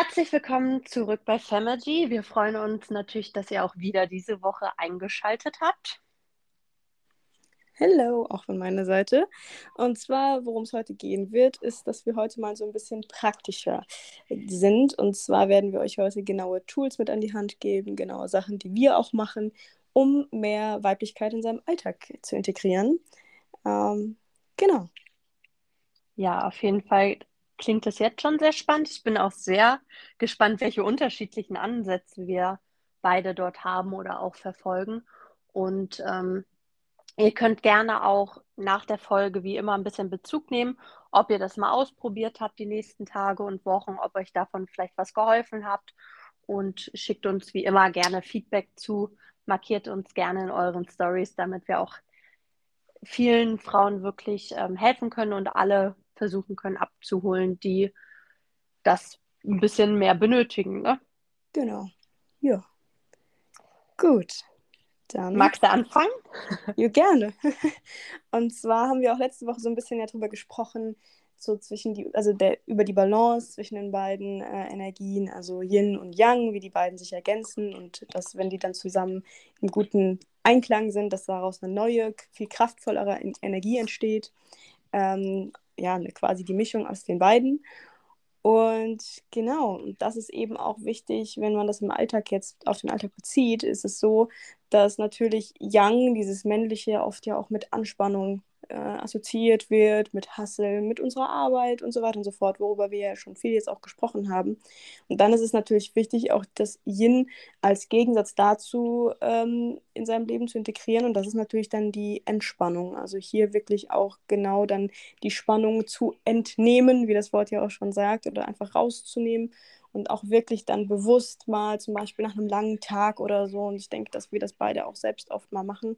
Herzlich willkommen zurück bei Famagy. Wir freuen uns natürlich, dass ihr auch wieder diese Woche eingeschaltet habt. Hello, auch von meiner Seite. Und zwar, worum es heute gehen wird, ist, dass wir heute mal so ein bisschen praktischer sind. Und zwar werden wir euch heute genaue Tools mit an die Hand geben, genaue Sachen, die wir auch machen, um mehr Weiblichkeit in seinem Alltag zu integrieren. Ähm, genau. Ja, auf jeden Fall klingt das jetzt schon sehr spannend. Ich bin auch sehr gespannt, welche unterschiedlichen Ansätze wir beide dort haben oder auch verfolgen. Und ähm, Ihr könnt gerne auch nach der Folge wie immer ein bisschen Bezug nehmen, ob ihr das mal ausprobiert habt die nächsten Tage und Wochen, ob euch davon vielleicht was geholfen habt und schickt uns wie immer gerne Feedback zu, markiert uns gerne in euren Stories, damit wir auch vielen Frauen wirklich ähm, helfen können und alle versuchen können abzuholen, die das ein bisschen mehr benötigen. Ne? Genau. Ja. Gut. Dann Magst du anfangen? Ja, gerne. Und zwar haben wir auch letzte Woche so ein bisschen ja drüber gesprochen, so zwischen die, also der, über die Balance zwischen den beiden äh, Energien, also Yin und Yang, wie die beiden sich ergänzen und dass, wenn die dann zusammen im guten Einklang sind, dass daraus eine neue, viel kraftvollere Energie entsteht. Ähm, ja, eine, quasi die Mischung aus den beiden. Und genau, das ist eben auch wichtig, wenn man das im Alltag jetzt auf den Alltag bezieht, ist es so, dass natürlich Yang, dieses männliche, oft ja auch mit Anspannung äh, assoziiert wird mit Hustle, mit unserer Arbeit und so weiter und so fort, worüber wir ja schon viel jetzt auch gesprochen haben. Und dann ist es natürlich wichtig, auch das Yin als Gegensatz dazu ähm, in seinem Leben zu integrieren. Und das ist natürlich dann die Entspannung. Also hier wirklich auch genau dann die Spannung zu entnehmen, wie das Wort ja auch schon sagt, oder einfach rauszunehmen und auch wirklich dann bewusst mal zum Beispiel nach einem langen Tag oder so. Und ich denke, dass wir das beide auch selbst oft mal machen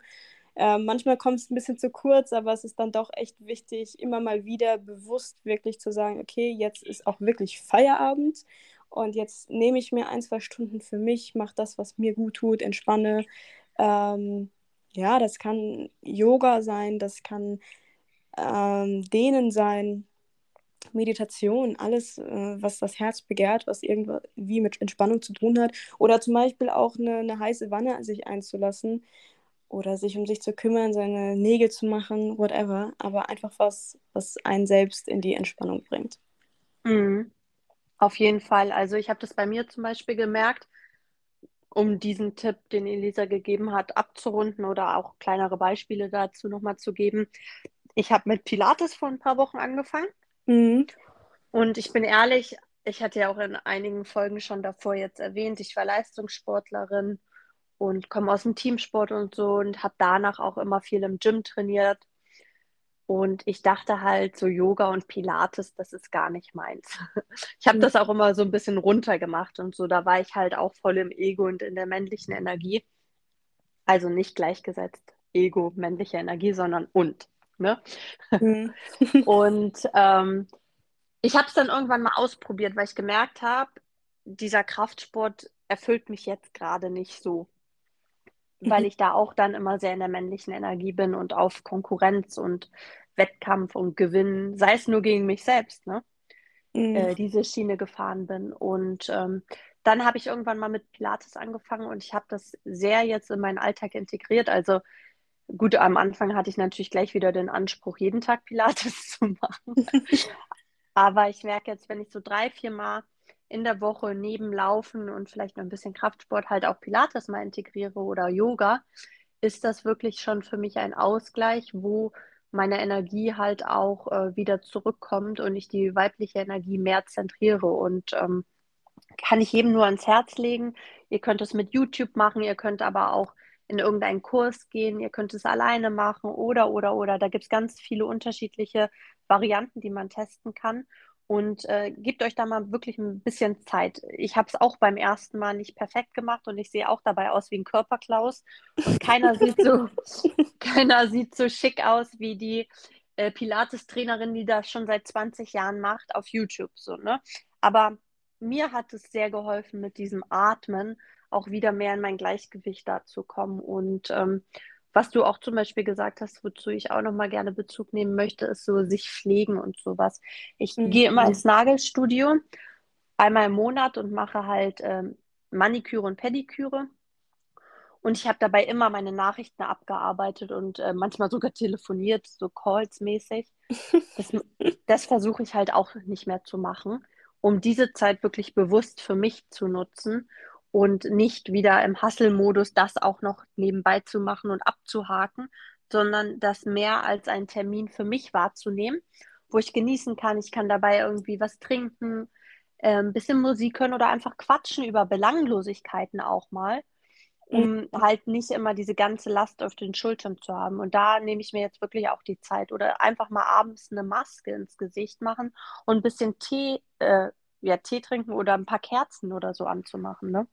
äh, manchmal kommt es ein bisschen zu kurz, aber es ist dann doch echt wichtig, immer mal wieder bewusst wirklich zu sagen, okay, jetzt ist auch wirklich Feierabend und jetzt nehme ich mir ein, zwei Stunden für mich, mache das, was mir gut tut, entspanne. Ähm, ja, das kann Yoga sein, das kann ähm, Dehnen sein, Meditation, alles, äh, was das Herz begehrt, was irgendwie mit Entspannung zu tun hat. Oder zum Beispiel auch eine, eine heiße Wanne an sich einzulassen oder sich um sich zu kümmern, seine Nägel zu machen, whatever, aber einfach was, was einen selbst in die Entspannung bringt. Mhm. Auf jeden Fall. Also ich habe das bei mir zum Beispiel gemerkt, um diesen Tipp, den Elisa gegeben hat, abzurunden oder auch kleinere Beispiele dazu nochmal zu geben. Ich habe mit Pilates vor ein paar Wochen angefangen. Mhm. Und ich bin ehrlich, ich hatte ja auch in einigen Folgen schon davor jetzt erwähnt, ich war Leistungssportlerin und komme aus dem Teamsport und so und habe danach auch immer viel im Gym trainiert. Und ich dachte halt, so Yoga und Pilates, das ist gar nicht meins. Ich habe mhm. das auch immer so ein bisschen runtergemacht und so. Da war ich halt auch voll im Ego und in der männlichen Energie. Also nicht gleichgesetzt Ego, männliche Energie, sondern und. Ne? Mhm. und ähm, ich habe es dann irgendwann mal ausprobiert, weil ich gemerkt habe, dieser Kraftsport erfüllt mich jetzt gerade nicht so weil mhm. ich da auch dann immer sehr in der männlichen Energie bin und auf Konkurrenz und Wettkampf und Gewinn, sei es nur gegen mich selbst, ne? Mhm. Äh, diese Schiene gefahren bin. Und ähm, dann habe ich irgendwann mal mit Pilates angefangen und ich habe das sehr jetzt in meinen Alltag integriert. Also gut, am Anfang hatte ich natürlich gleich wieder den Anspruch, jeden Tag Pilates zu machen. Aber ich merke jetzt, wenn ich so drei, vier Mal in der Woche neben Laufen und vielleicht noch ein bisschen Kraftsport halt auch Pilates mal integriere oder Yoga, ist das wirklich schon für mich ein Ausgleich, wo meine Energie halt auch äh, wieder zurückkommt und ich die weibliche Energie mehr zentriere. Und ähm, kann ich jedem nur ans Herz legen. Ihr könnt es mit YouTube machen, ihr könnt aber auch in irgendeinen Kurs gehen, ihr könnt es alleine machen oder, oder, oder. Da gibt es ganz viele unterschiedliche Varianten, die man testen kann und äh, gebt euch da mal wirklich ein bisschen Zeit. Ich habe es auch beim ersten Mal nicht perfekt gemacht und ich sehe auch dabei aus wie ein Körperklaus und keiner sieht so keiner sieht so schick aus wie die äh, Pilates-Trainerin, die das schon seit 20 Jahren macht auf YouTube so, ne? Aber mir hat es sehr geholfen mit diesem Atmen auch wieder mehr in mein Gleichgewicht da zu kommen und ähm, was du auch zum Beispiel gesagt hast, wozu ich auch nochmal gerne Bezug nehmen möchte, ist so sich pflegen und sowas. Ich mhm. gehe immer ins Nagelstudio einmal im Monat und mache halt ähm, Maniküre und Pediküre. Und ich habe dabei immer meine Nachrichten abgearbeitet und äh, manchmal sogar telefoniert, so Calls-mäßig. Das, das versuche ich halt auch nicht mehr zu machen, um diese Zeit wirklich bewusst für mich zu nutzen und nicht wieder im Hustle-Modus das auch noch nebenbei zu machen und abzuhaken, sondern das mehr als einen Termin für mich wahrzunehmen, wo ich genießen kann. Ich kann dabei irgendwie was trinken, ein bisschen Musik hören oder einfach quatschen über Belanglosigkeiten auch mal um halt nicht immer diese ganze Last auf den Schultern zu haben. Und da nehme ich mir jetzt wirklich auch die Zeit. Oder einfach mal abends eine Maske ins Gesicht machen und ein bisschen Tee, äh, ja, Tee trinken oder ein paar Kerzen oder so anzumachen, ne?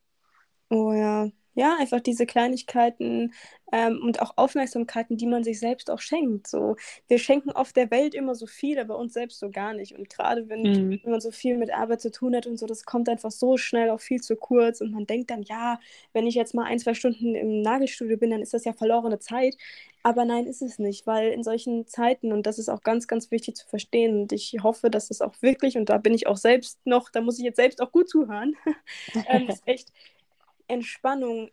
Oh ja, ja, einfach diese Kleinigkeiten ähm, und auch Aufmerksamkeiten, die man sich selbst auch schenkt. So, wir schenken oft der Welt immer so viel, aber uns selbst so gar nicht. Und gerade wenn, mhm. wenn man so viel mit Arbeit zu tun hat und so, das kommt einfach so schnell auch viel zu kurz. Und man denkt dann, ja, wenn ich jetzt mal ein, zwei Stunden im Nagelstudio bin, dann ist das ja verlorene Zeit. Aber nein, ist es nicht, weil in solchen Zeiten, und das ist auch ganz, ganz wichtig zu verstehen, und ich hoffe, dass das auch wirklich, und da bin ich auch selbst noch, da muss ich jetzt selbst auch gut zuhören, ähm, ist echt Entspannung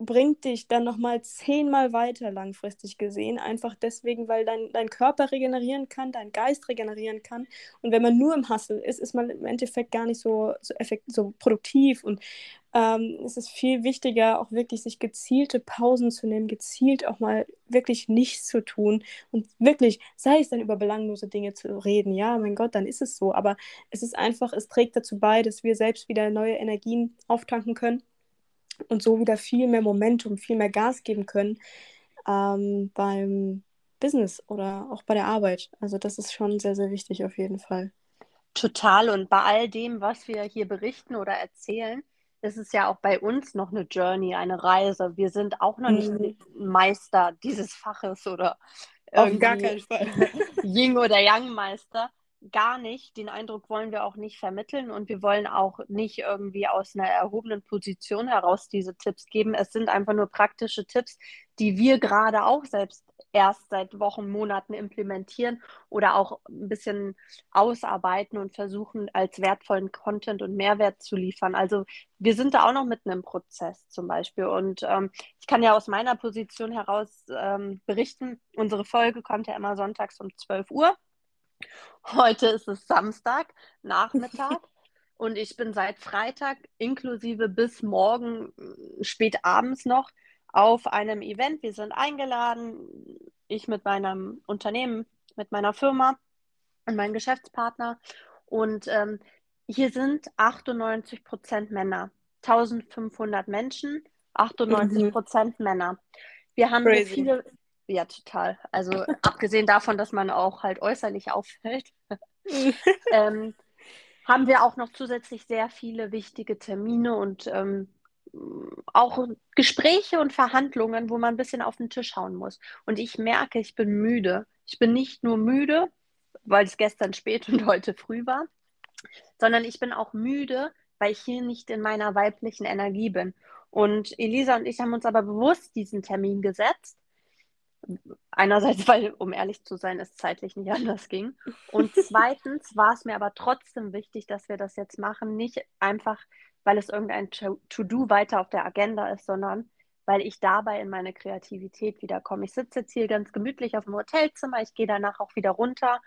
bringt dich dann nochmal zehnmal weiter langfristig gesehen. Einfach deswegen, weil dein, dein Körper regenerieren kann, dein Geist regenerieren kann. Und wenn man nur im Hustle ist, ist man im Endeffekt gar nicht so, so, effekt, so produktiv. Und ähm, es ist viel wichtiger, auch wirklich sich gezielte Pausen zu nehmen, gezielt auch mal wirklich nichts zu tun. Und wirklich, sei es dann über belanglose Dinge zu reden, ja, mein Gott, dann ist es so. Aber es ist einfach, es trägt dazu bei, dass wir selbst wieder neue Energien auftanken können und so wieder viel mehr Momentum, viel mehr Gas geben können ähm, beim Business oder auch bei der Arbeit. Also das ist schon sehr, sehr wichtig auf jeden Fall. Total. Und bei all dem, was wir hier berichten oder erzählen, ist es ja auch bei uns noch eine Journey, eine Reise. Wir sind auch noch nicht mhm. Meister dieses Faches oder auf gar keinen Fall. Ying oder Yang Meister gar nicht. Den Eindruck wollen wir auch nicht vermitteln und wir wollen auch nicht irgendwie aus einer erhobenen Position heraus diese Tipps geben. Es sind einfach nur praktische Tipps, die wir gerade auch selbst erst seit Wochen, Monaten implementieren oder auch ein bisschen ausarbeiten und versuchen, als wertvollen Content und Mehrwert zu liefern. Also wir sind da auch noch mitten im Prozess zum Beispiel. Und ähm, ich kann ja aus meiner Position heraus ähm, berichten, unsere Folge kommt ja immer sonntags um 12 Uhr. Heute ist es Samstag, Nachmittag. und ich bin seit Freitag inklusive bis morgen äh, spät abends noch auf einem Event. Wir sind eingeladen, ich mit meinem Unternehmen, mit meiner Firma und meinem Geschäftspartner. Und ähm, hier sind 98 Prozent Männer. 1500 Menschen, 98 Prozent mhm. Männer. Wir haben Crazy. viele, ja, total. Also abgesehen davon, dass man auch halt äußerlich auffällt, ähm, haben wir auch noch zusätzlich sehr viele wichtige Termine und ähm, auch Gespräche und Verhandlungen, wo man ein bisschen auf den Tisch hauen muss. Und ich merke, ich bin müde. Ich bin nicht nur müde, weil es gestern spät und heute früh war, sondern ich bin auch müde, weil ich hier nicht in meiner weiblichen Energie bin. Und Elisa und ich haben uns aber bewusst diesen Termin gesetzt, Einerseits, weil, um ehrlich zu sein, es zeitlich nicht anders ging. Und zweitens war es mir aber trotzdem wichtig, dass wir das jetzt machen. Nicht einfach, weil es irgendein To-Do weiter auf der Agenda ist, sondern weil ich dabei in meine Kreativität wiederkomme. Ich sitze jetzt hier ganz gemütlich auf dem Hotelzimmer. Ich gehe danach auch wieder runter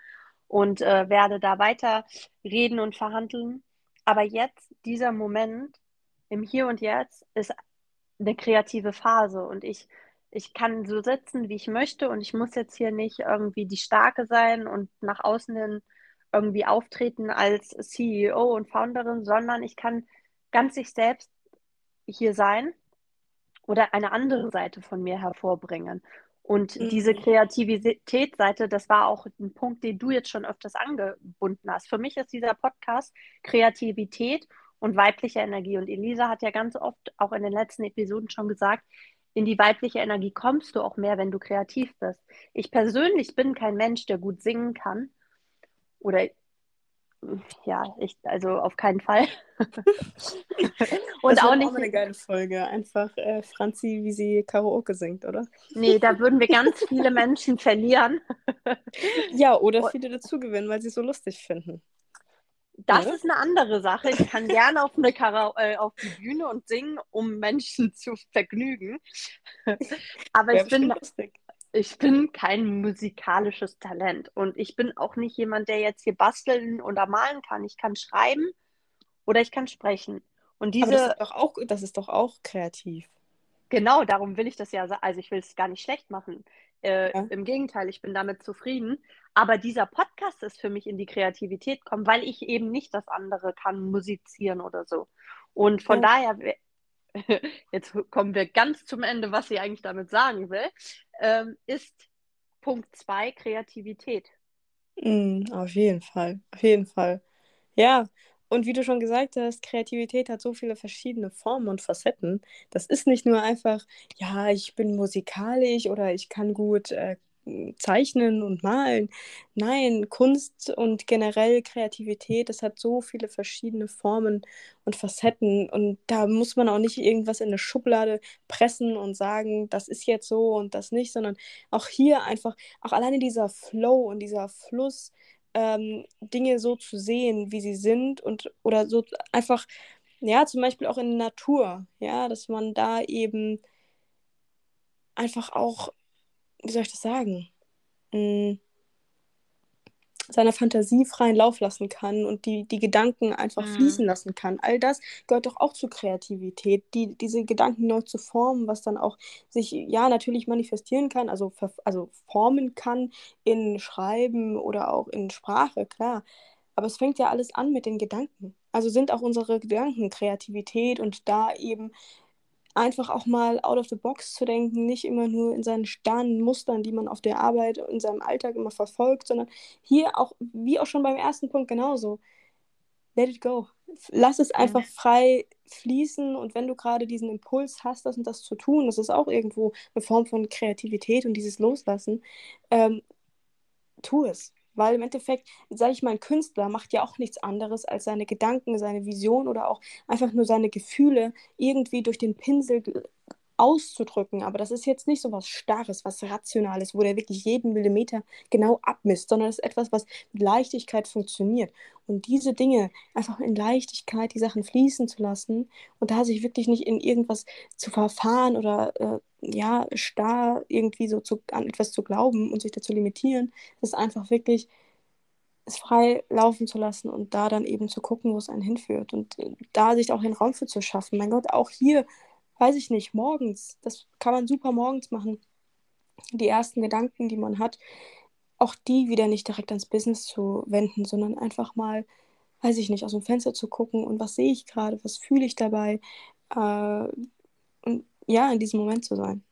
und äh, werde da weiter reden und verhandeln. Aber jetzt, dieser Moment im Hier und Jetzt, ist eine kreative Phase und ich ich kann so sitzen, wie ich möchte und ich muss jetzt hier nicht irgendwie die Starke sein und nach außen hin irgendwie auftreten als CEO und Founderin, sondern ich kann ganz sich selbst hier sein oder eine andere Seite von mir hervorbringen. Und mhm. diese Kreativitätsseite, das war auch ein Punkt, den du jetzt schon öfters angebunden hast. Für mich ist dieser Podcast Kreativität und weibliche Energie. Und Elisa hat ja ganz oft auch in den letzten Episoden schon gesagt, in die weibliche Energie kommst du auch mehr, wenn du kreativ bist. Ich persönlich bin kein Mensch, der gut singen kann. Oder ja, ich, also auf keinen Fall. Und das auch nicht. Auch eine geile Folge. Einfach äh, Franzi, wie sie Karaoke singt, oder? Nee, da würden wir ganz viele Menschen verlieren. ja, oder viele dazu gewinnen, weil sie es so lustig finden. Das ja. ist eine andere Sache. Ich kann gerne auf, eine Kara äh, auf die Bühne und singen, um Menschen zu vergnügen. Aber ja, ich, bin, ich bin kein musikalisches Talent. Und ich bin auch nicht jemand, der jetzt hier basteln oder malen kann. Ich kann schreiben oder ich kann sprechen. Und diese. Aber das ist doch auch, das ist doch auch kreativ. Genau, darum will ich das ja, also ich will es gar nicht schlecht machen. Äh, ja. Im Gegenteil, ich bin damit zufrieden. Aber dieser Podcast ist für mich in die Kreativität kommen, weil ich eben nicht das andere kann, musizieren oder so. Und von ja. daher, jetzt kommen wir ganz zum Ende, was sie eigentlich damit sagen will, ähm, ist Punkt 2 Kreativität. Mm, auf jeden Fall, auf jeden Fall. Ja, und wie du schon gesagt hast, Kreativität hat so viele verschiedene Formen und Facetten. Das ist nicht nur einfach, ja, ich bin musikalisch oder ich kann gut äh, zeichnen und malen. Nein, Kunst und generell Kreativität, das hat so viele verschiedene Formen und Facetten. Und da muss man auch nicht irgendwas in eine Schublade pressen und sagen, das ist jetzt so und das nicht, sondern auch hier einfach, auch alleine dieser Flow und dieser Fluss, ähm, Dinge so zu sehen, wie sie sind und oder so einfach, ja, zum Beispiel auch in der Natur, ja, dass man da eben einfach auch, wie soll ich das sagen, hm, seiner Fantasie freien Lauf lassen kann und die, die Gedanken einfach mhm. fließen lassen kann. All das gehört doch auch zur Kreativität, die, diese Gedanken neu zu formen, was dann auch sich ja natürlich manifestieren kann, also, also formen kann in Schreiben oder auch in Sprache, klar. Aber es fängt ja alles an mit den Gedanken. Also sind auch unsere Gedanken Kreativität und da eben einfach auch mal out of the box zu denken, nicht immer nur in seinen starren Mustern, die man auf der Arbeit, in seinem Alltag immer verfolgt, sondern hier auch, wie auch schon beim ersten Punkt genauso, let it go. Lass es einfach frei fließen und wenn du gerade diesen Impuls hast, das und das zu tun, das ist auch irgendwo eine Form von Kreativität und dieses Loslassen, ähm, tu es. Weil im Endeffekt, sage ich mal, ein Künstler macht ja auch nichts anderes, als seine Gedanken, seine Vision oder auch einfach nur seine Gefühle irgendwie durch den Pinsel auszudrücken. Aber das ist jetzt nicht so was Starres, was Rationales, wo der wirklich jeden Millimeter genau abmisst, sondern es ist etwas, was mit Leichtigkeit funktioniert. Und diese Dinge einfach in Leichtigkeit, die Sachen fließen zu lassen und da sich wirklich nicht in irgendwas zu verfahren oder äh, ja, starr irgendwie so zu, an etwas zu glauben und sich dazu limitieren, ist einfach wirklich es frei laufen zu lassen und da dann eben zu gucken, wo es einen hinführt und äh, da sich auch den Raum für zu schaffen. Mein Gott, auch hier, weiß ich nicht, morgens, das kann man super morgens machen. Die ersten Gedanken, die man hat, auch die wieder nicht direkt ans Business zu wenden, sondern einfach mal, weiß ich nicht, aus dem Fenster zu gucken und was sehe ich gerade, was fühle ich dabei äh, und ja, in diesem Moment zu sein.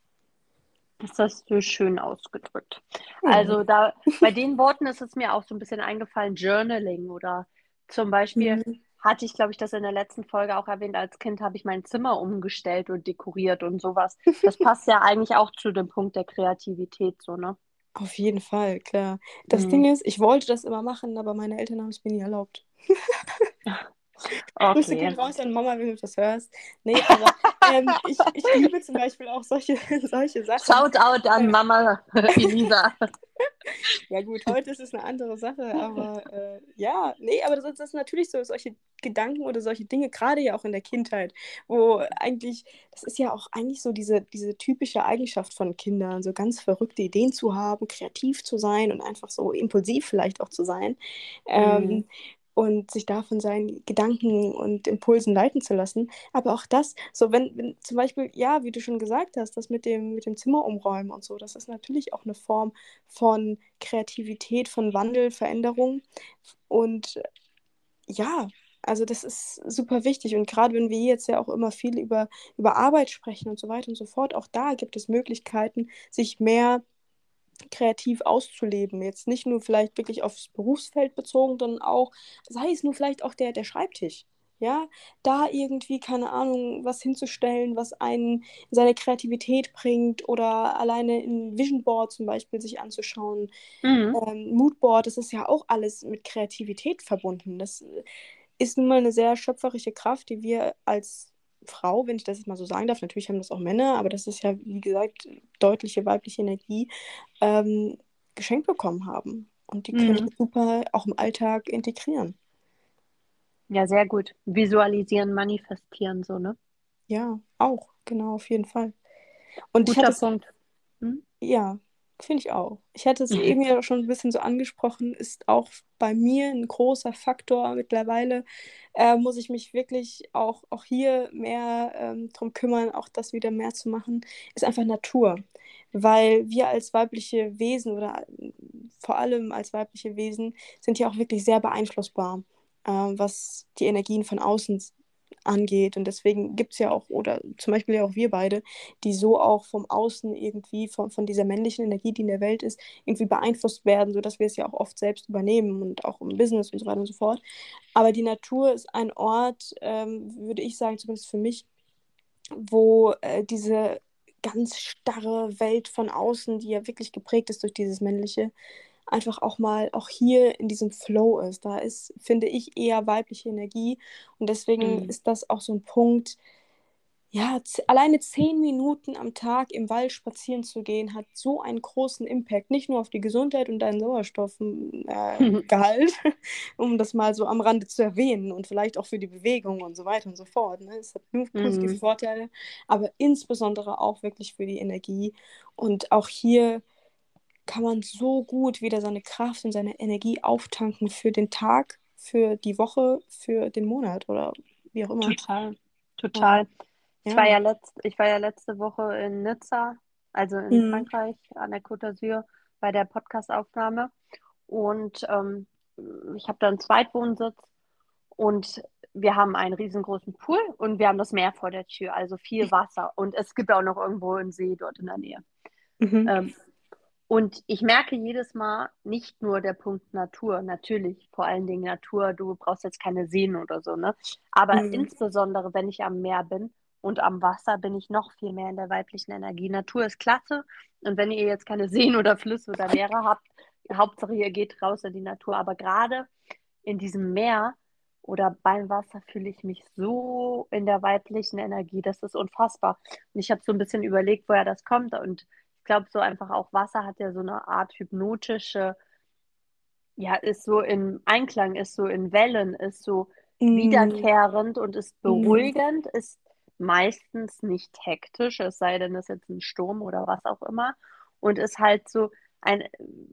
Das hast du schön ausgedrückt. Mhm. Also da bei den Worten ist es mir auch so ein bisschen eingefallen, Journaling oder zum Beispiel mhm. Hatte ich, glaube ich, das in der letzten Folge auch erwähnt, als Kind habe ich mein Zimmer umgestellt und dekoriert und sowas. Das passt ja eigentlich auch zu dem Punkt der Kreativität, so, ne? Auf jeden Fall, klar. Das mhm. Ding ist, ich wollte das immer machen, aber meine Eltern haben es mir nie erlaubt. Okay. Grüße gehen raus an Mama, wenn du das hörst. Nee, aber ähm, ich, ich liebe zum Beispiel auch solche, solche Sachen. Shout out an Mama Elisa. ja gut, heute ist es eine andere Sache, aber äh, ja, nee, aber das, das ist natürlich so, solche Gedanken oder solche Dinge, gerade ja auch in der Kindheit, wo eigentlich, das ist ja auch eigentlich so diese, diese typische Eigenschaft von Kindern, so ganz verrückte Ideen zu haben, kreativ zu sein und einfach so impulsiv vielleicht auch zu sein. Ähm, mhm. Ähm, und sich davon seinen Gedanken und Impulsen leiten zu lassen. Aber auch das, so wenn, wenn zum Beispiel, ja, wie du schon gesagt hast, das mit dem, mit dem Zimmer umräumen und so, das ist natürlich auch eine Form von Kreativität, von Wandel, Veränderung. Und ja, also das ist super wichtig. Und gerade wenn wir jetzt ja auch immer viel über, über Arbeit sprechen und so weiter und so fort, auch da gibt es Möglichkeiten, sich mehr kreativ auszuleben. Jetzt nicht nur vielleicht wirklich aufs Berufsfeld bezogen, sondern auch, sei es nur vielleicht auch der, der Schreibtisch. Ja, da irgendwie, keine Ahnung, was hinzustellen, was einen seine Kreativität bringt oder alleine ein Vision Board zum Beispiel sich anzuschauen. Mhm. Ähm, Moodboard, das ist ja auch alles mit Kreativität verbunden. Das ist nun mal eine sehr schöpferische Kraft, die wir als Frau, wenn ich das jetzt mal so sagen darf, natürlich haben das auch Männer, aber das ist ja, wie gesagt, deutliche weibliche Energie, ähm, geschenkt bekommen haben. Und die können mhm. super auch im Alltag integrieren. Ja, sehr gut. Visualisieren, manifestieren, so, ne? Ja, auch, genau, auf jeden Fall. Und ich Guter hatte es, Punkt. Hm? ja, finde ich auch. Ich hatte es eben ja schon ein bisschen so angesprochen, ist auch bei mir ein großer Faktor. Mittlerweile äh, muss ich mich wirklich auch, auch hier mehr ähm, drum kümmern, auch das wieder mehr zu machen, ist einfach Natur. Weil wir als weibliche Wesen oder äh, vor allem als weibliche Wesen sind ja auch wirklich sehr beeinflussbar, äh, was die Energien von außen angeht. Und deswegen gibt es ja auch, oder zum Beispiel ja auch wir beide, die so auch vom Außen irgendwie, von, von dieser männlichen Energie, die in der Welt ist, irgendwie beeinflusst werden, sodass wir es ja auch oft selbst übernehmen und auch im Business und so weiter und so fort. Aber die Natur ist ein Ort, ähm, würde ich sagen, zumindest für mich, wo äh, diese ganz starre Welt von außen, die ja wirklich geprägt ist durch dieses Männliche, einfach auch mal auch hier in diesem Flow ist. Da ist, finde ich, eher weibliche Energie. Und deswegen mhm. ist das auch so ein Punkt, ja, alleine zehn Minuten am Tag im Wald spazieren zu gehen, hat so einen großen Impact. Nicht nur auf die Gesundheit und deinen Sauerstoffgehalt, äh, um das mal so am Rande zu erwähnen und vielleicht auch für die Bewegung und so weiter und so fort. Ne? Es hat nur positive mhm. Vorteile, aber insbesondere auch wirklich für die Energie. Und auch hier kann man so gut wieder seine Kraft und seine Energie auftanken für den Tag, für die Woche, für den Monat oder wie auch immer. Total, total. Ja. Ich, War ja letzt, ich war ja letzte Woche in Nizza, also in mhm. Frankreich, an der Côte d'Azur, bei der Podcastaufnahme. Und ähm, ich habe da einen Zweitwohnsitz und wir haben einen riesengroßen Pool und wir haben das Meer vor der Tür, also viel Wasser. Und es gibt auch noch irgendwo einen See dort in der Nähe. Mhm. Ähm, und ich merke jedes Mal nicht nur der Punkt Natur, natürlich, vor allen Dingen Natur, du brauchst jetzt keine Seen oder so, ne? Aber mhm. insbesondere, wenn ich am Meer bin und am Wasser, bin ich noch viel mehr in der weiblichen Energie. Natur ist klasse. Und wenn ihr jetzt keine Seen oder Flüsse oder Meere habt, Hauptsache ihr geht raus in die Natur. Aber gerade in diesem Meer oder beim Wasser fühle ich mich so in der weiblichen Energie. Das ist unfassbar. Und ich habe so ein bisschen überlegt, woher das kommt. Und glaube, so einfach auch Wasser hat ja so eine Art hypnotische, ja, ist so in Einklang, ist so in Wellen, ist so mm. wiederkehrend und ist mm. beruhigend, mm. ist meistens nicht hektisch, es sei denn, es ist jetzt ein Sturm oder was auch immer. Und ist halt so ein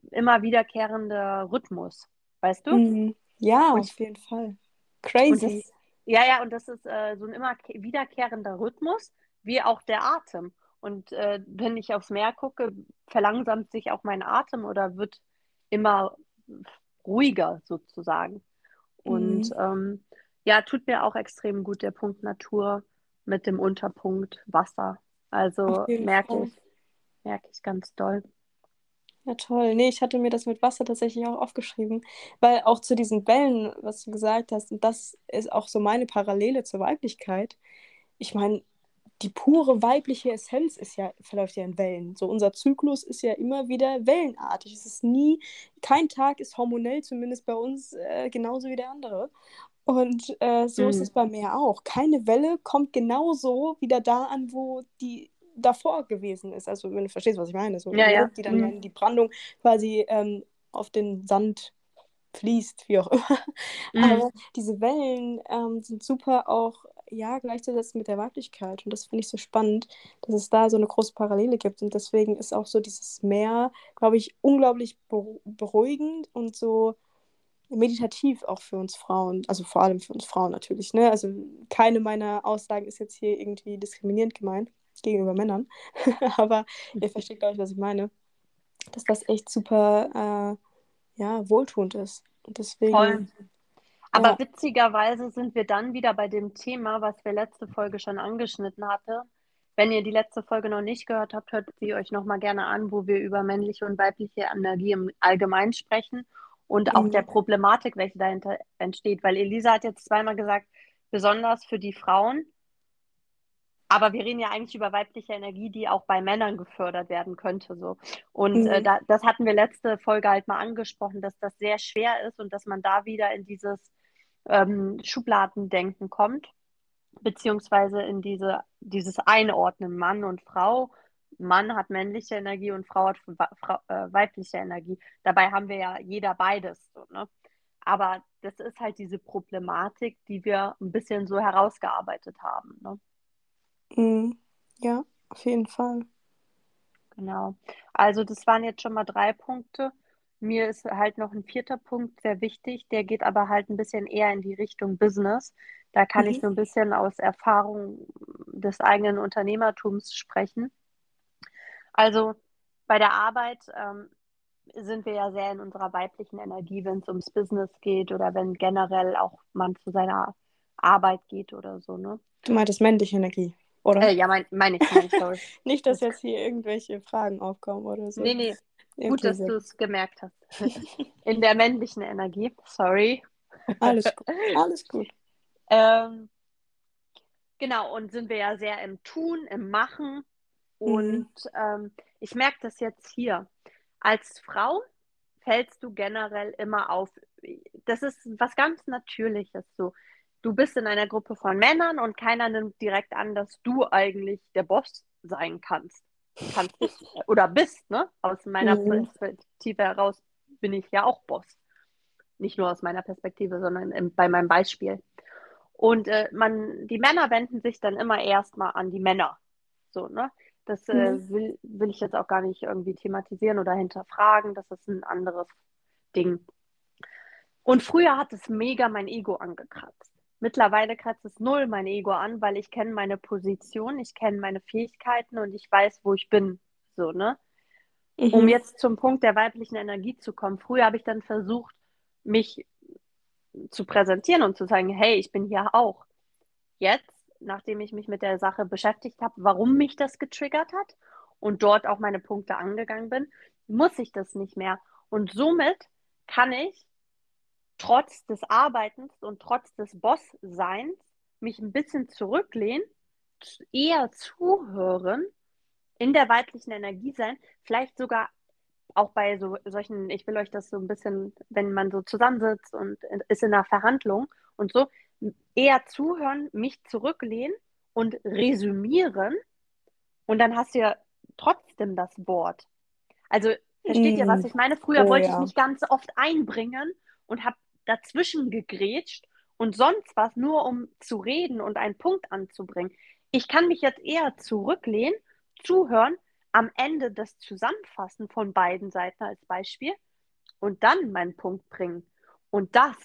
immer wiederkehrender Rhythmus, weißt du? Mm. Ja, und, auf jeden Fall. Crazy. Das, ja, ja, und das ist äh, so ein immer wiederkehrender Rhythmus, wie auch der Atem. Und äh, wenn ich aufs Meer gucke, verlangsamt sich auch mein Atem oder wird immer ruhiger sozusagen. Und mhm. ähm, ja, tut mir auch extrem gut der Punkt Natur mit dem Unterpunkt Wasser. Also merke ich, merke ich ganz doll. Ja, toll. Nee, ich hatte mir das mit Wasser tatsächlich auch aufgeschrieben, weil auch zu diesen Wellen, was du gesagt hast, und das ist auch so meine Parallele zur Weiblichkeit. Ich meine, die pure weibliche Essenz ist ja, verläuft ja in Wellen. So unser Zyklus ist ja immer wieder wellenartig. Es ist nie, kein Tag ist hormonell, zumindest bei uns, äh, genauso wie der andere. Und äh, so mhm. ist es bei mir auch. Keine Welle kommt genauso wieder da an, wo die davor gewesen ist. Also wenn du verstehst, was ich meine. So, ja, ja. Die dann mhm. die Brandung quasi ähm, auf den Sand fließt, wie auch immer. Mhm. Aber diese Wellen ähm, sind super auch ja, gleichzusetzen mit der Weiblichkeit. Und das finde ich so spannend, dass es da so eine große Parallele gibt. Und deswegen ist auch so dieses Meer, glaube ich, unglaublich beruhigend und so meditativ auch für uns Frauen, also vor allem für uns Frauen natürlich. Ne? Also keine meiner Aussagen ist jetzt hier irgendwie diskriminierend gemeint gegenüber Männern, aber ihr versteht, glaube ich, was ich meine. Dass das echt super äh, ja, wohltuend ist. Und deswegen. Voll. Aber ja. witzigerweise sind wir dann wieder bei dem Thema, was wir letzte Folge schon angeschnitten hatten. Wenn ihr die letzte Folge noch nicht gehört habt, hört sie euch nochmal gerne an, wo wir über männliche und weibliche Energie im Allgemeinen sprechen und auch mhm. der Problematik, welche dahinter entsteht. Weil Elisa hat jetzt zweimal gesagt, besonders für die Frauen. Aber wir reden ja eigentlich über weibliche Energie, die auch bei Männern gefördert werden könnte. So. Und äh, mhm. äh, da, das hatten wir letzte Folge halt mal angesprochen, dass das sehr schwer ist und dass man da wieder in dieses ähm, Schubladendenken kommt, beziehungsweise in diese, dieses Einordnen Mann und Frau. Mann hat männliche Energie und Frau hat Frau, äh, weibliche Energie. Dabei haben wir ja jeder beides. So, ne? Aber das ist halt diese Problematik, die wir ein bisschen so herausgearbeitet haben. Ne? Mhm. Ja, auf jeden Fall. Genau. Also das waren jetzt schon mal drei Punkte. Mir ist halt noch ein vierter Punkt sehr wichtig, der geht aber halt ein bisschen eher in die Richtung Business. Da kann mhm. ich so ein bisschen aus Erfahrung des eigenen Unternehmertums sprechen. Also bei der Arbeit ähm, sind wir ja sehr in unserer weiblichen Energie, wenn es ums Business geht oder wenn generell auch man zu seiner Arbeit geht oder so, ne? Du meintest männliche Energie, oder? Äh, ja, meine mein ich, mein ich, sorry. Nicht, dass jetzt hier irgendwelche Fragen aufkommen oder so. Nee, nee. Okay, Gut, dass du es gemerkt hast. in der männlichen Energie, sorry. Alles gut. Alles gut. ähm, genau, und sind wir ja sehr im Tun, im Machen. Und mhm. ähm, ich merke das jetzt hier als Frau fällst du generell immer auf. Das ist was ganz Natürliches so. Du bist in einer Gruppe von Männern und keiner nimmt direkt an, dass du eigentlich der Boss sein kannst. kannst oder bist, ne? Aus meiner mhm. Perspektive heraus bin ich ja auch Boss. Nicht nur aus meiner Perspektive, sondern im, bei meinem Beispiel. Und äh, man, die Männer wenden sich dann immer erstmal an die Männer. So, ne? Das äh, mhm. will, will ich jetzt auch gar nicht irgendwie thematisieren oder hinterfragen. Das ist ein anderes Ding. Und früher hat es mega mein Ego angekratzt. Mittlerweile kratzt es null mein Ego an, weil ich kenne meine Position, ich kenne meine Fähigkeiten und ich weiß, wo ich bin. So, ne? Mhm. Um jetzt zum Punkt der weiblichen Energie zu kommen. Früher habe ich dann versucht, mich zu präsentieren und zu sagen, hey, ich bin hier auch. Jetzt nachdem ich mich mit der Sache beschäftigt habe, warum mich das getriggert hat und dort auch meine Punkte angegangen bin, muss ich das nicht mehr. Und somit kann ich trotz des Arbeitens und trotz des Boss-Seins mich ein bisschen zurücklehnen, eher zuhören, in der weiblichen Energie sein, vielleicht sogar auch bei so solchen, ich will euch das so ein bisschen, wenn man so zusammensitzt und ist in einer Verhandlung und so, eher zuhören, mich zurücklehnen und resümieren und dann hast du ja trotzdem das Wort. Also versteht mm. ihr, was mm. ich meine? Früher oh, wollte ja. ich mich ganz oft einbringen und habe dazwischen gegrätscht und sonst was, nur um zu reden und einen Punkt anzubringen. Ich kann mich jetzt eher zurücklehnen, zuhören, am Ende das Zusammenfassen von beiden Seiten als Beispiel und dann meinen Punkt bringen. Und das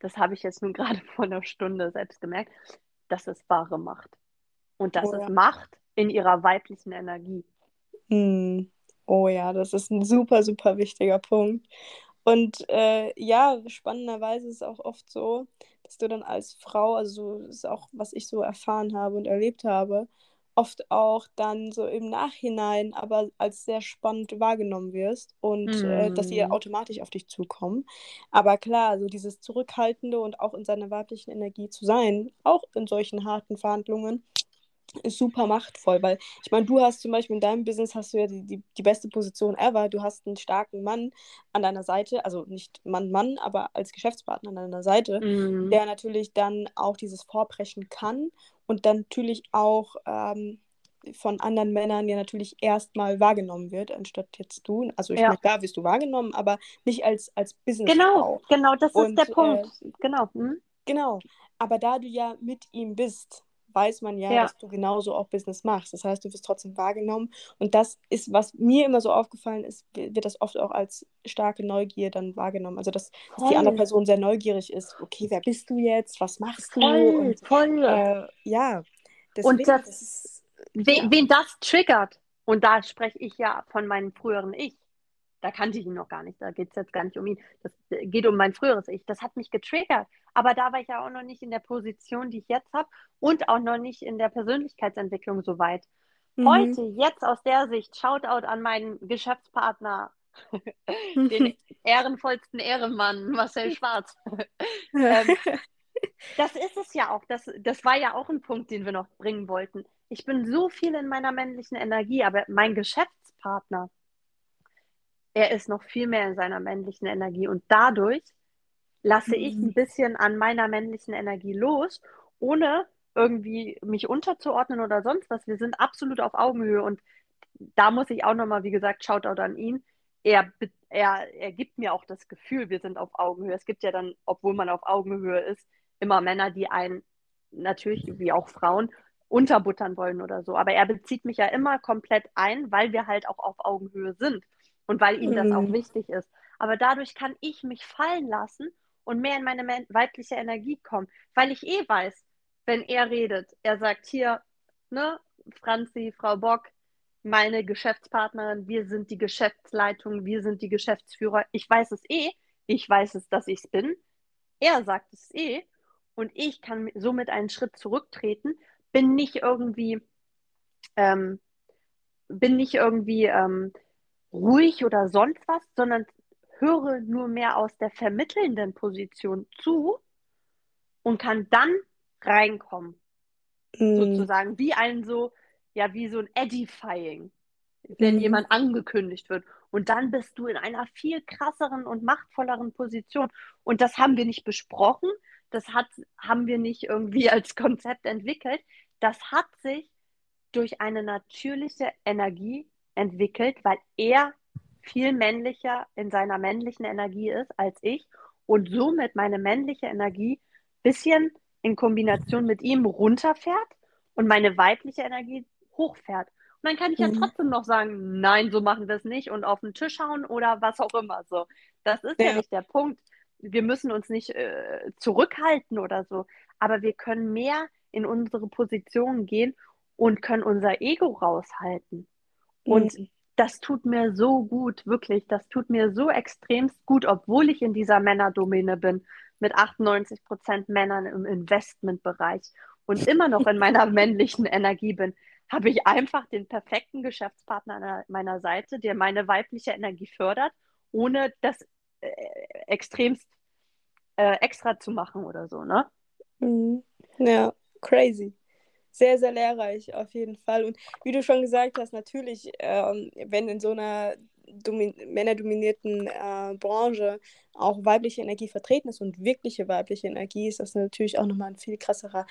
das habe ich jetzt nun gerade vor einer Stunde selbst gemerkt, das ist wahre Macht. Und das oh, ist ja. Macht in ihrer weiblichen Energie. Mm. Oh ja, das ist ein super, super wichtiger Punkt. Und äh, ja, spannenderweise ist es auch oft so, dass du dann als Frau, also das ist auch, was ich so erfahren habe und erlebt habe, oft auch dann so im Nachhinein aber als sehr spannend wahrgenommen wirst und mm. äh, dass sie mhm. automatisch auf dich zukommen. Aber klar, so dieses Zurückhaltende und auch in seiner weiblichen Energie zu sein, auch in solchen harten Verhandlungen, ist super machtvoll, weil ich meine, du hast zum Beispiel in deinem Business hast du ja die, die, die beste Position ever. Du hast einen starken Mann an deiner Seite, also nicht Mann-Mann, aber als Geschäftspartner an deiner Seite, mm. der natürlich dann auch dieses Vorbrechen kann und dann natürlich auch ähm, von anderen Männern ja natürlich erstmal wahrgenommen wird, anstatt jetzt du. Also ich ja. meine, klar wirst du wahrgenommen, aber nicht als, als business Genau, genau, das und, ist der Punkt. Äh, genau. Hm? Genau. Aber da du ja mit ihm bist, weiß man ja, ja, dass du genauso auch Business machst. Das heißt, du wirst trotzdem wahrgenommen. Und das ist, was mir immer so aufgefallen ist, wird das oft auch als starke Neugier dann wahrgenommen. Also, dass, dass die andere Person sehr neugierig ist. Okay, wer bist du jetzt? Was machst du? Voll, und, voll. Äh, ja. Deswegen, und das, das ist, wen, ja. wen das triggert, und da spreche ich ja von meinem früheren Ich, da kannte ich ihn noch gar nicht, da geht es jetzt gar nicht um ihn. Das geht um mein früheres Ich. Das hat mich getriggert. Aber da war ich ja auch noch nicht in der Position, die ich jetzt habe und auch noch nicht in der Persönlichkeitsentwicklung so weit. Mhm. Heute, jetzt aus der Sicht, Shoutout an meinen Geschäftspartner, den ehrenvollsten Ehrenmann, Marcel Schwarz. ähm, das ist es ja auch. Das, das war ja auch ein Punkt, den wir noch bringen wollten. Ich bin so viel in meiner männlichen Energie, aber mein Geschäftspartner, er ist noch viel mehr in seiner männlichen Energie und dadurch lasse mhm. ich ein bisschen an meiner männlichen Energie los, ohne irgendwie mich unterzuordnen oder sonst was. Wir sind absolut auf Augenhöhe und da muss ich auch nochmal, wie gesagt, Shoutout an ihn. er, er, er gibt mir auch das Gefühl, wir sind auf Augenhöhe. Es gibt ja dann, obwohl man auf Augenhöhe ist, immer Männer, die einen natürlich, wie auch Frauen, unterbuttern wollen oder so. Aber er bezieht mich ja immer komplett ein, weil wir halt auch auf Augenhöhe sind und weil ihm das auch Mhm. wichtig ist. Aber dadurch kann ich mich fallen lassen und mehr in meine weibliche Energie kommen, weil ich eh weiß, wenn er redet, er sagt hier, ne, Franzi, Frau Bock, meine Geschäftspartnerin, wir sind die Geschäftsleitung, wir sind die Geschäftsführer. Ich weiß es eh, ich weiß es, dass ich es bin. Er sagt es eh und ich kann somit einen Schritt zurücktreten, bin nicht irgendwie, ähm, bin nicht irgendwie ähm, ruhig oder sonst was, sondern höre nur mehr aus der vermittelnden Position zu und kann dann reinkommen. Mhm. Sozusagen wie ein so, ja, wie so ein Edifying, wenn Mhm. jemand angekündigt wird. Und dann bist du in einer viel krasseren und machtvolleren Position. Und das haben wir nicht besprochen, das hat, haben wir nicht irgendwie als Konzept entwickelt. Das hat sich durch eine natürliche Energie entwickelt, weil er viel männlicher in seiner männlichen Energie ist als ich und somit meine männliche Energie bisschen in Kombination mit ihm runterfährt und meine weibliche Energie hochfährt. Und dann kann ich ja Mhm. trotzdem noch sagen, nein, so machen wir es nicht und auf den Tisch hauen oder was auch immer so. Das ist ja, Ja. nicht der Punkt. Wir müssen uns nicht äh, zurückhalten oder so, aber wir können mehr in unsere Position gehen und können unser Ego raushalten. Und Mhm. das tut mir so gut, wirklich. Das tut mir so extremst gut, obwohl ich in dieser Männerdomäne bin, mit 98 Prozent Männern im Investmentbereich und immer noch in meiner männlichen Energie bin, habe ich einfach den perfekten Geschäftspartner an meiner Seite, der meine weibliche Energie fördert, ohne das äh, extremst äh, extra zu machen oder so, ne? Mhm. Ja, crazy. Sehr, sehr lehrreich auf jeden Fall. Und wie du schon gesagt hast, natürlich, ähm, wenn in so einer domin männerdominierten äh, Branche auch weibliche Energie vertreten ist und wirkliche weibliche Energie, ist das natürlich auch nochmal ein viel krasserer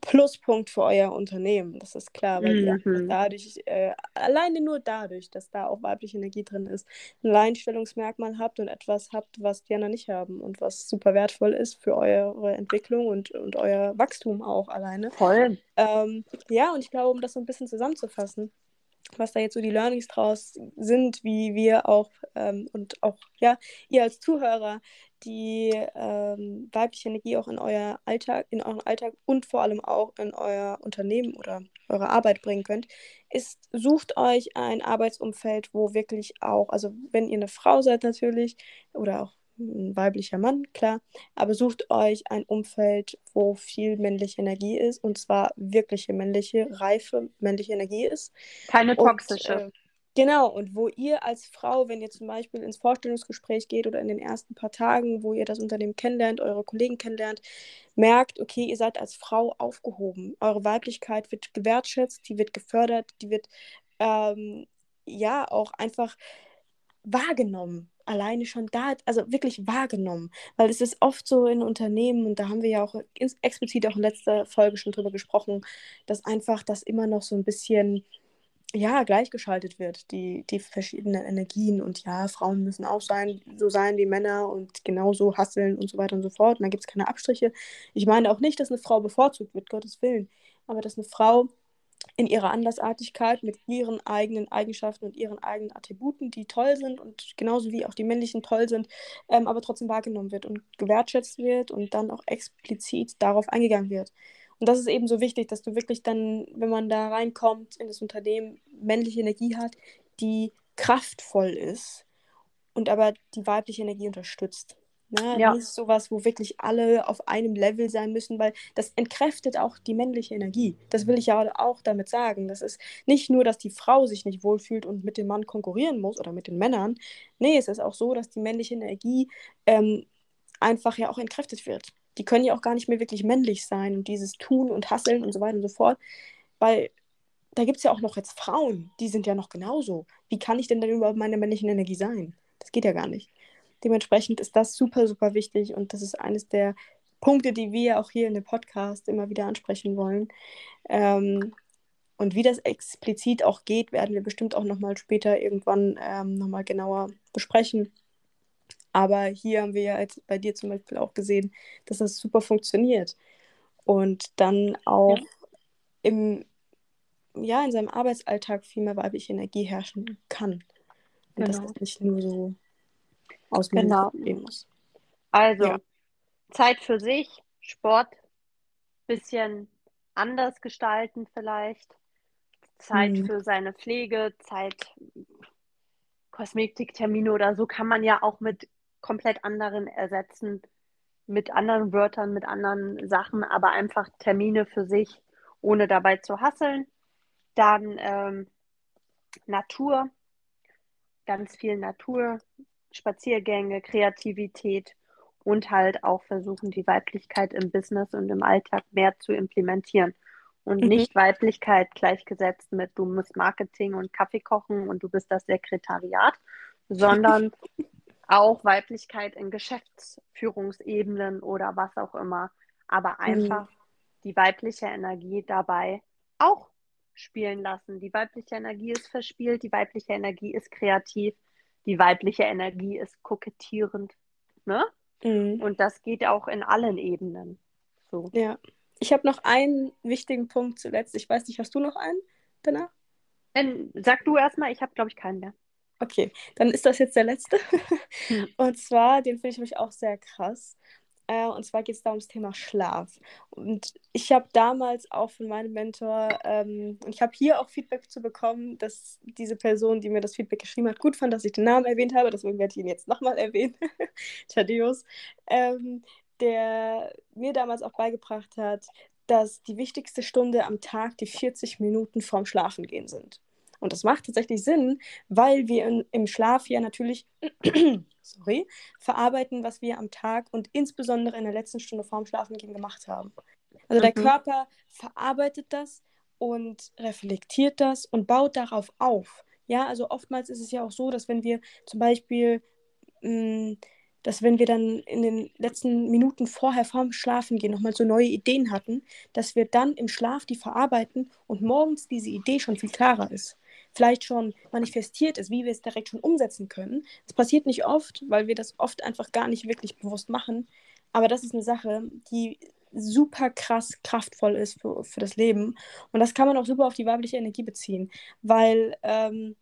Pluspunkt für euer Unternehmen. Das ist klar, weil Mhm. dadurch, äh, alleine nur dadurch, dass da auch weibliche Energie drin ist, ein Alleinstellungsmerkmal habt und etwas habt, was die anderen nicht haben und was super wertvoll ist für eure Entwicklung und, und euer Wachstum auch alleine. Voll. Ähm, ja, und ich glaube, um das so ein bisschen zusammenzufassen, was da jetzt so die Learnings draus sind, wie wir auch ähm, und auch ja, ihr als Zuhörer die ähm, weibliche Energie auch in euer Alltag, in euren Alltag und vor allem auch in euer Unternehmen oder eure Arbeit bringen könnt, ist, sucht euch ein Arbeitsumfeld, wo wirklich auch, also wenn ihr eine Frau seid natürlich oder auch ein weiblicher Mann, klar, aber sucht euch ein Umfeld, wo viel männliche Energie ist und zwar wirkliche männliche, reife männliche Energie ist. Keine Und, toxische. äh, genau, und wo ihr als Frau, wenn ihr zum Beispiel ins Vorstellungsgespräch geht oder in den ersten paar Tagen, wo ihr das Unternehmen kennenlernt, eure Kollegen kennenlernt, merkt, okay, ihr seid als Frau aufgehoben. Eure Weiblichkeit wird gewertschätzt, die wird gefördert, die wird ähm, ja auch einfach wahrgenommen. Alleine schon da, also wirklich wahrgenommen. Weil es ist oft so in Unternehmen, und da haben wir ja auch explizit auch in letzter Folge schon drüber gesprochen, dass einfach das immer noch so ein bisschen, ja, gleichgeschaltet wird, die, die verschiedenen Energien. Und ja, Frauen müssen auch sein, so sein wie Männer und genauso hasseln und so weiter und so fort. Und dann gibt es keine Abstriche. Ich meine auch nicht, dass eine Frau bevorzugt wird, Gottes Willen. Aber dass eine Frau in ihrer Andersartigkeit mit ihren eigenen Eigenschaften und ihren eigenen Attributen, die toll sind und genauso wie auch die männlichen toll sind, ähm, aber trotzdem wahrgenommen wird und gewertschätzt wird und dann auch explizit darauf eingegangen wird. Und das ist eben so wichtig, dass du wirklich dann, wenn man da reinkommt in das Unternehmen, männliche Energie hat, die kraftvoll ist und aber die weibliche Energie unterstützt. Ne? Ja. Nicht sowas, wo wirklich alle auf einem Level sein müssen, weil das entkräftet auch die männliche Energie. Das will ich ja auch damit sagen. Das ist nicht nur, dass die Frau sich nicht wohlfühlt und mit dem Mann konkurrieren muss oder mit den Männern. Nee, es ist auch so, dass die männliche Energie ähm, einfach ja auch entkräftet wird. Die können ja auch gar nicht mehr wirklich männlich sein und dieses Tun und Hasseln und so weiter und so fort, weil da gibt es ja auch noch jetzt Frauen, die sind ja noch genauso. Wie kann ich denn dann überhaupt meine männliche Energie sein? Das geht ja gar nicht. Dementsprechend ist das super, super wichtig und das ist eines der Punkte, die wir auch hier in dem Podcast immer wieder ansprechen wollen. Ähm, Und wie das explizit auch geht, werden wir bestimmt auch nochmal später irgendwann ähm, nochmal genauer besprechen. Aber hier haben wir ja jetzt bei dir zum Beispiel auch gesehen, dass das super funktioniert. Und dann auch ja. im, ja, in seinem Arbeitsalltag viel mehr weibliche Energie herrschen kann. Und genau. dass es nicht nur so aus dem genau. gehen muss. Also, ja. Zeit für sich, Sport, bisschen anders gestalten vielleicht. Zeit mhm. für seine Pflege, Zeit, Kosmetiktermine oder so kann man ja auch mit komplett anderen ersetzen, mit anderen Wörtern, mit anderen Sachen, aber einfach Termine für sich, ohne dabei zu hasseln. Dann ähm, Natur, ganz viel Natur, Spaziergänge, Kreativität und halt auch versuchen, die Weiblichkeit im Business und im Alltag mehr zu implementieren. Und mhm. nicht Weiblichkeit gleichgesetzt mit du musst Marketing und Kaffee kochen und du bist das Sekretariat, sondern auch Weiblichkeit in Geschäftsführungsebenen oder was auch immer. Aber mhm. einfach mhm. die weibliche Energie dabei auch spielen lassen. Die weibliche Energie ist verspielt, die weibliche Energie ist kreativ, die weibliche Energie ist kokettierend. Ne? Mhm. Und das geht auch in allen Ebenen. So. Ja. Ich habe noch einen wichtigen Punkt zuletzt. Ich weiß nicht, hast du noch einen danach? Dann sag du erstmal, ich habe, glaube ich, keinen mehr. Okay, dann ist das jetzt der letzte. Hm. Und zwar, den finde ich nämlich auch sehr krass. Äh, und zwar geht es da ums Thema Schlaf. Und ich habe damals auch von meinem Mentor, ähm, und ich habe hier auch Feedback zu bekommen, dass diese Person, die mir das Feedback geschrieben hat, gut fand, dass ich den Namen erwähnt habe. Deswegen werde ich ihn jetzt nochmal erwähnen. Thaddeus. Ähm, der mir damals auch beigebracht hat, dass die wichtigste Stunde am Tag die 40 Minuten vorm Schlafen gehen sind. Und das macht tatsächlich Sinn, weil wir in, im Schlaf ja natürlich sorry, verarbeiten, was wir am Tag und insbesondere in der letzten Stunde vorm Schlafengehen gemacht haben. Also mhm. der Körper verarbeitet das und reflektiert das und baut darauf auf. Ja, also oftmals ist es ja auch so, dass wenn wir zum Beispiel mh, mm, dass wenn wir dann in den letzten Minuten vorher vorm Schlafen gehen nochmal so neue Ideen hatten, dass wir dann im Schlaf die verarbeiten und morgens diese Idee schon viel klarer ist. Vielleicht schon manifestiert ist, wie wir es direkt schon umsetzen können. Das passiert nicht oft, weil wir das oft einfach gar nicht wirklich bewusst machen. Aber das ist eine Sache, die super krass kraftvoll ist für, für das Leben. Und das kann man auch super auf die weibliche Energie beziehen, weil ähm,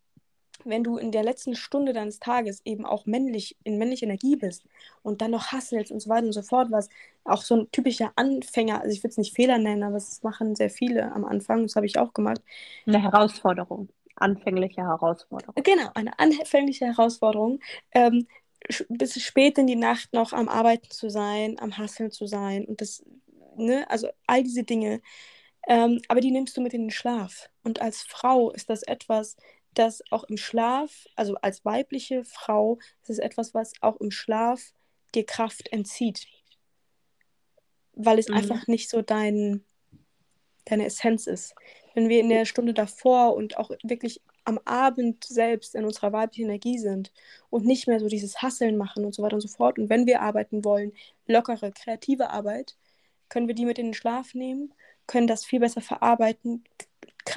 wenn du in der letzten Stunde deines Tages eben auch männlich in männlicher Energie bist und dann noch hasselst und so weiter und so fort, was auch so ein typischer Anfänger, also ich würde es nicht Fehler nennen, aber das machen sehr viele am Anfang, das habe ich auch gemacht. Eine Herausforderung, anfängliche Herausforderung. Genau, eine anfängliche Herausforderung. Ähm, bis spät in die Nacht noch am Arbeiten zu sein, am Hasseln zu sein und das, ne, also all diese Dinge. Ähm, aber die nimmst du mit in den Schlaf. Und als Frau ist das etwas, dass auch im Schlaf, also als weibliche Frau, ist es etwas, was auch im Schlaf dir Kraft entzieht. Weil es mhm. einfach nicht so dein, deine Essenz ist. Wenn wir in der Stunde davor und auch wirklich am Abend selbst in unserer weiblichen Energie sind und nicht mehr so dieses Hasseln machen und so weiter und so fort. Und wenn wir arbeiten wollen, lockere, kreative Arbeit, können wir die mit in den Schlaf nehmen, können das viel besser verarbeiten,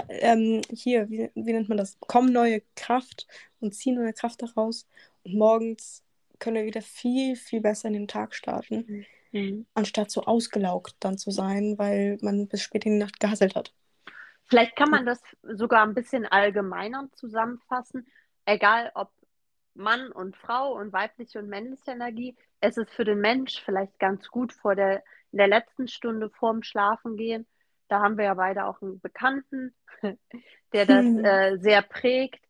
ähm, hier, wie, wie nennt man das? Bekommen neue Kraft und ziehen neue Kraft daraus. Und morgens können wir wieder viel, viel besser in den Tag starten, mhm. Anstatt so ausgelaugt dann zu sein, weil man bis spät in die Nacht gehasselt hat. Vielleicht kann man das sogar ein bisschen allgemeiner zusammenfassen. Egal ob Mann und Frau und weibliche und männliche Energie, es ist für den Mensch vielleicht ganz gut vor der, in der letzten Stunde vorm Schlafengehen da haben wir ja beide auch einen Bekannten, der das hm. äh, sehr prägt,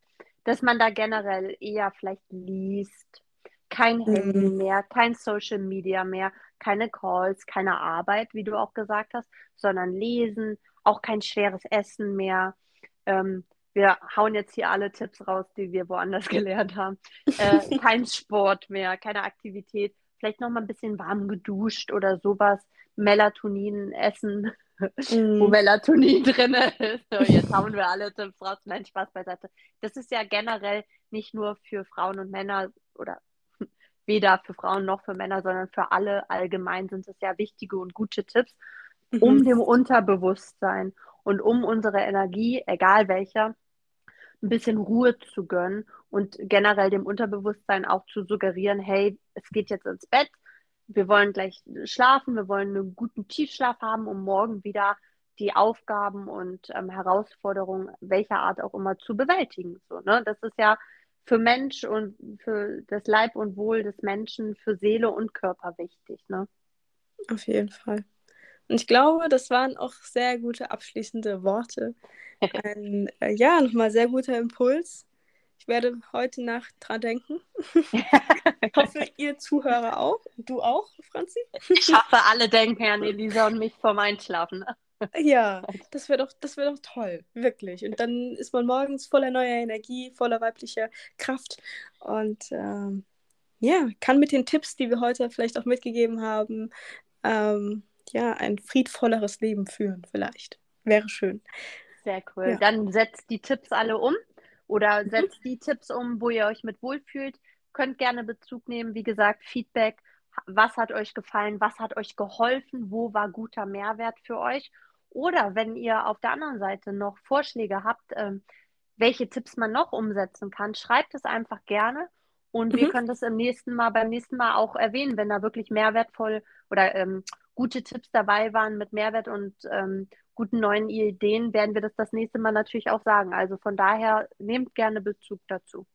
dass man da generell eher vielleicht liest, kein hm. Handy mehr, kein Social Media mehr, keine Calls, keine Arbeit, wie du auch gesagt hast, sondern lesen, auch kein schweres Essen mehr. Ähm, wir hauen jetzt hier alle Tipps raus, die wir woanders gelernt haben. Äh, kein Sport mehr, keine Aktivität, vielleicht noch mal ein bisschen warm geduscht oder sowas, Melatonin essen, mm. wo Melatonin drin ist. So, jetzt hauen wir alle Tipps raus. Nein, Spaß beiseite. Das ist ja generell nicht nur für Frauen und Männer oder weder für Frauen noch für Männer, sondern für alle allgemein sind es ja wichtige und gute Tipps, mhm. um dem Unterbewusstsein, und um unsere Energie, egal welcher, ein bisschen Ruhe zu gönnen und generell dem Unterbewusstsein auch zu suggerieren, hey, es geht jetzt ins Bett, wir wollen gleich schlafen, wir wollen einen guten Tiefschlaf haben, um morgen wieder die Aufgaben und ähm, Herausforderungen welcher Art auch immer zu bewältigen. So, ne? Das ist ja für Mensch und für das Leib und Wohl des Menschen, für Seele und Körper wichtig. Ne? Auf jeden Fall. Und ich glaube, das waren auch sehr gute abschließende Worte. Ein, äh, ja, nochmal sehr guter Impuls. Ich werde heute Nacht dran denken. ich hoffe, ihr Zuhörer auch. Du auch, Franzi? Ich hoffe, alle denken an Elisa und mich vorm Einschlafen. Ja, das wäre doch, das doch toll, wirklich. Und dann ist man morgens voller neuer Energie, voller weiblicher Kraft und ähm, ja, kann mit den Tipps, die wir heute vielleicht auch mitgegeben haben, ähm, ja, ein friedvolleres Leben führen, vielleicht. Wäre schön. Sehr cool. Ja. Dann setzt die Tipps alle um oder mhm. setzt die Tipps um, wo ihr euch mit wohlfühlt. Könnt gerne Bezug nehmen. Wie gesagt, Feedback. Was hat euch gefallen? Was hat euch geholfen? Wo war guter Mehrwert für euch? Oder wenn ihr auf der anderen Seite noch Vorschläge habt, ähm, welche Tipps man noch umsetzen kann, schreibt es einfach gerne und mhm. wir können das im nächsten Mal, beim nächsten Mal auch erwähnen, wenn da wirklich mehrwertvoll oder ähm, gute Tipps dabei waren mit Mehrwert und ähm, guten neuen Ideen, werden wir das das nächste Mal natürlich auch sagen. Also von daher nehmt gerne Bezug dazu.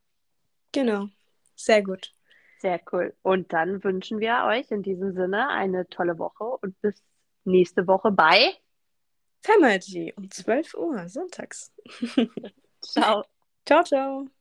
Genau, sehr gut. Sehr cool. Und dann wünschen wir euch in diesem Sinne eine tolle Woche und bis nächste Woche bei Femergy um 12 Uhr sonntags. ciao. Ciao, ciao.